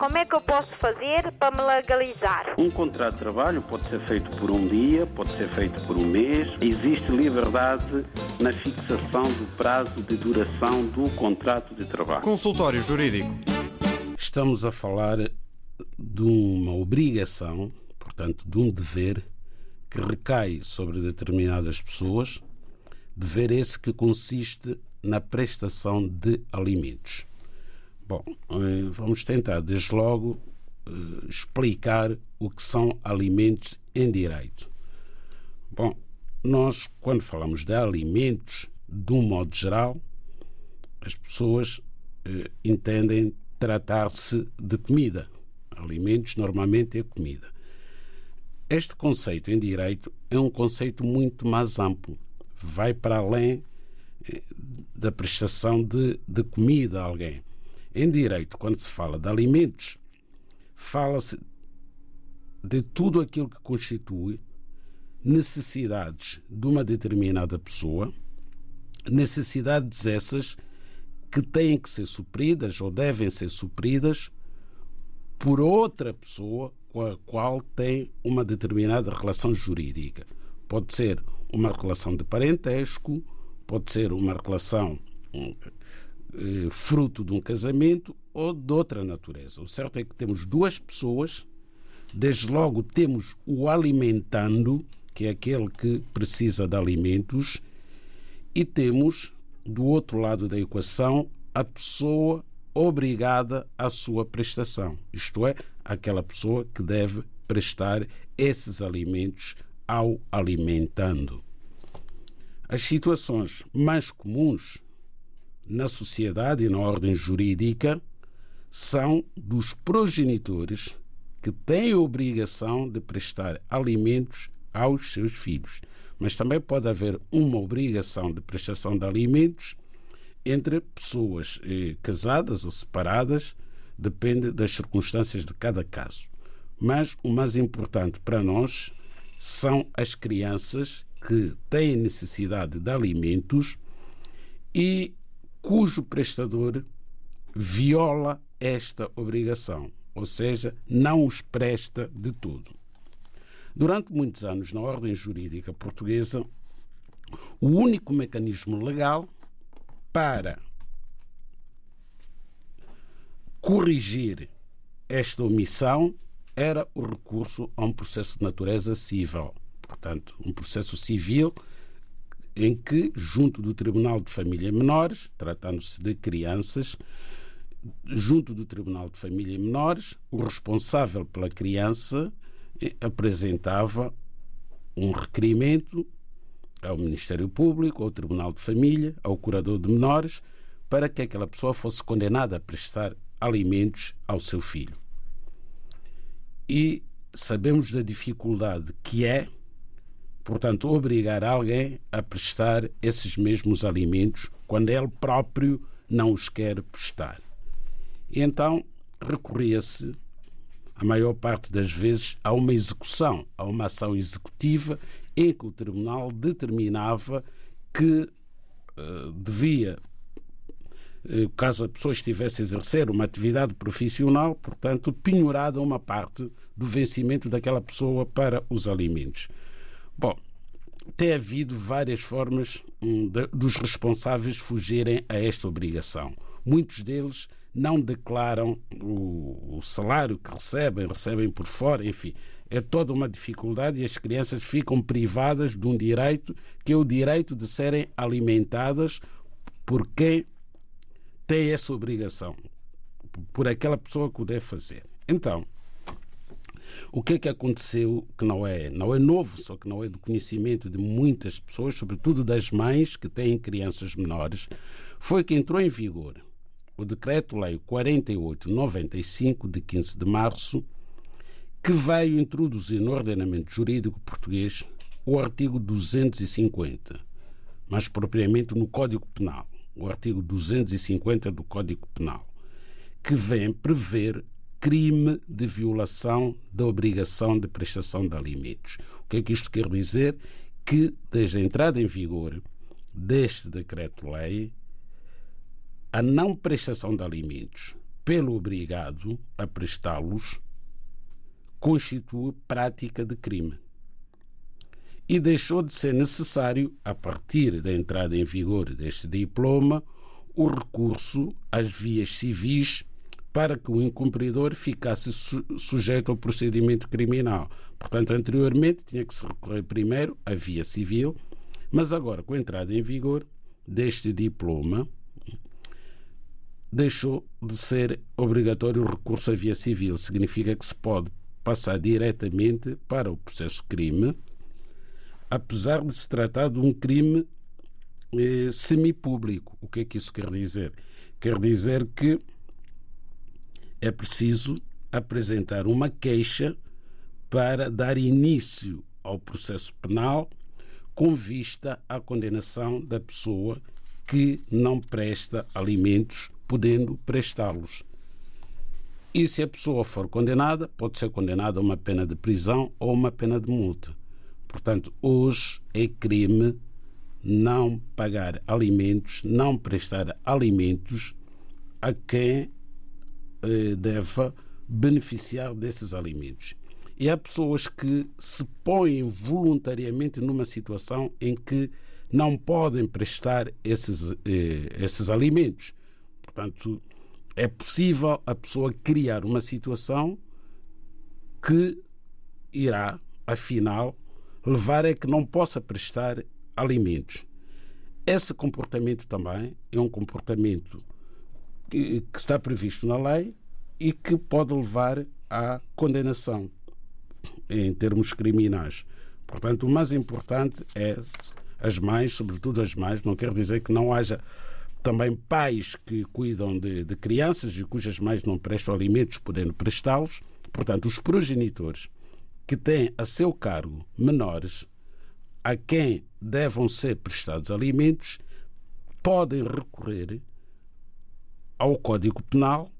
como é que eu posso fazer para me legalizar? Um contrato de trabalho pode ser feito por um dia, pode ser feito por um mês. Existe liberdade na fixação do prazo de duração do contrato de trabalho. Consultório Jurídico. Estamos a falar de uma obrigação, portanto, de um dever que recai sobre determinadas pessoas, dever esse que consiste na prestação de alimentos. Bom, eh, vamos tentar desde logo eh, explicar o que são alimentos em direito. Bom, nós, quando falamos de alimentos, de um modo geral, as pessoas eh, entendem tratar-se de comida. Alimentos normalmente é comida. Este conceito em direito é um conceito muito mais amplo. Vai para além da prestação de, de comida a alguém. Em direito, quando se fala de alimentos, fala-se de tudo aquilo que constitui necessidades de uma determinada pessoa, necessidades essas que têm que ser supridas ou devem ser supridas por outra pessoa com a qual tem uma determinada relação jurídica. Pode ser uma relação de parentesco, pode ser uma relação eh, fruto de um casamento ou de outra natureza. O certo é que temos duas pessoas, desde logo temos o alimentando, que é aquele que precisa de alimentos, e temos do outro lado da equação a pessoa obrigada à sua prestação, isto é, aquela pessoa que deve prestar esses alimentos ao alimentando. As situações mais comuns na sociedade e na ordem jurídica são dos progenitores que têm a obrigação de prestar alimentos aos seus filhos. Mas também pode haver uma obrigação de prestação de alimentos entre pessoas eh, casadas ou separadas, depende das circunstâncias de cada caso. Mas o mais importante para nós são as crianças que têm necessidade de alimentos e cujo prestador viola esta obrigação, ou seja, não os presta de tudo. Durante muitos anos, na ordem jurídica portuguesa, o único mecanismo legal para corrigir esta omissão era o recurso a um processo de natureza civil. Portanto, um processo civil em que, junto do Tribunal de Família Menores, tratando-se de crianças, junto do Tribunal de Família Menores, o responsável pela criança eh, apresentava um requerimento ao Ministério Público, ao Tribunal de Família, ao Curador de Menores, para que aquela pessoa fosse condenada a prestar alimentos ao seu filho. E sabemos da dificuldade que é portanto, obrigar alguém a prestar esses mesmos alimentos quando ele próprio não os quer prestar. E então recorria-se, a maior parte das vezes, a uma execução, a uma ação executiva em que o tribunal determinava que uh, devia, uh, caso a pessoa estivesse a exercer uma atividade profissional, portanto, penhorada uma parte do vencimento daquela pessoa para os alimentos. Bom, tem havido várias formas hum, dos responsáveis fugirem a esta obrigação. Muitos deles não declaram o, o, salário que recebem, recebem por fora, enfim. É toda uma dificuldade e as crianças ficam privadas de um direito que é o direito de serem alimentadas por quem tem essa obrigação, por aquela pessoa que o deve fazer. Então, o que é que aconteceu que não é, não é novo, só que não é do conhecimento de muitas pessoas, sobretudo das mães que têm crianças menores, foi que entrou em vigor o Decreto-Lei 4895 de 15 de março, que veio introduzir no ordenamento jurídico português o artigo 250, mais propriamente no Código Penal, o artigo 250 do Código Penal, que vem prever crime de violação da obrigação de prestação de alimentos. O que é que isto quer dizer? Que, desde a entrada em vigor deste decreto-lei, a não prestação de alimentos pelo obrigado a prestá-los constitui prática de crime. E deixou de ser necessário, a partir da entrada em vigor deste diploma, o recurso às vias civis para que o incumpridor ficasse su sujeito ao procedimento criminal. Portanto, anteriormente tinha que se recorrer primeiro à via civil, mas agora, com a entrada em vigor deste diploma, deixou de ser obrigatório o recurso à via civil. Significa que se pode passar diretamente para o processo crime, apesar de se tratar de um crime eh, semipúblico. O que é que isso quer dizer? Quer dizer que é preciso apresentar uma queixa para dar início ao processo penal com vista à condenação da pessoa que não presta alimentos, podendo prestá-los. E se a pessoa for condenada, pode ser condenada a uma pena de prisão ou uma pena de multa. Portanto, hoje é crime não pagar alimentos, não prestar alimentos a quem eh, deva beneficiar desses alimentos. E há pessoas que se põem voluntariamente numa situação em que não podem prestar esses, eh, esses alimentos. Portanto, é possível a pessoa criar uma situação que irá, afinal, levar a que não possa prestar alimentos. Esse comportamento também é um comportamento que, está previsto na lei e que pode levar à condenação em termos criminais. Portanto, o mais importante é as mães, sobretudo as mães, não quer dizer que não haja também pais que cuidam de, de crianças e cujas mães não prestam alimentos, podendo prestá-los. Portanto, os progenitores que têm a seu cargo menores a quem devam ser prestados alimentos podem recorrer ao Código Penal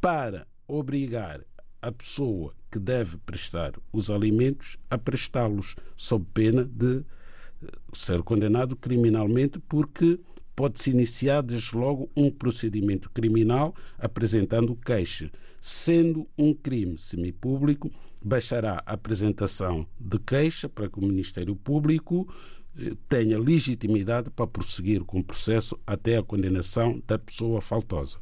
para obrigar a pessoa que deve prestar os alimentos a prestá-los, sob pena de ser condenado criminalmente, porque pode-se iniciar desde logo um procedimento criminal apresentando queixa. Sendo um crime semipúblico, bastará a apresentação de queixa para que o Ministério Público eh, tenha legitimidade para prosseguir com o processo até a condenação da pessoa faltosa.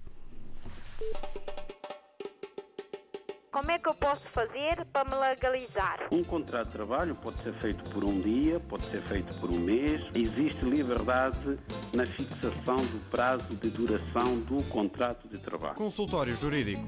Como é que eu posso fazer para me legalizar? Um contrato de trabalho pode ser feito por um dia, pode ser feito por um mês. Existe liberdade na fixação do prazo de duração do contrato de trabalho. Consultório Jurídico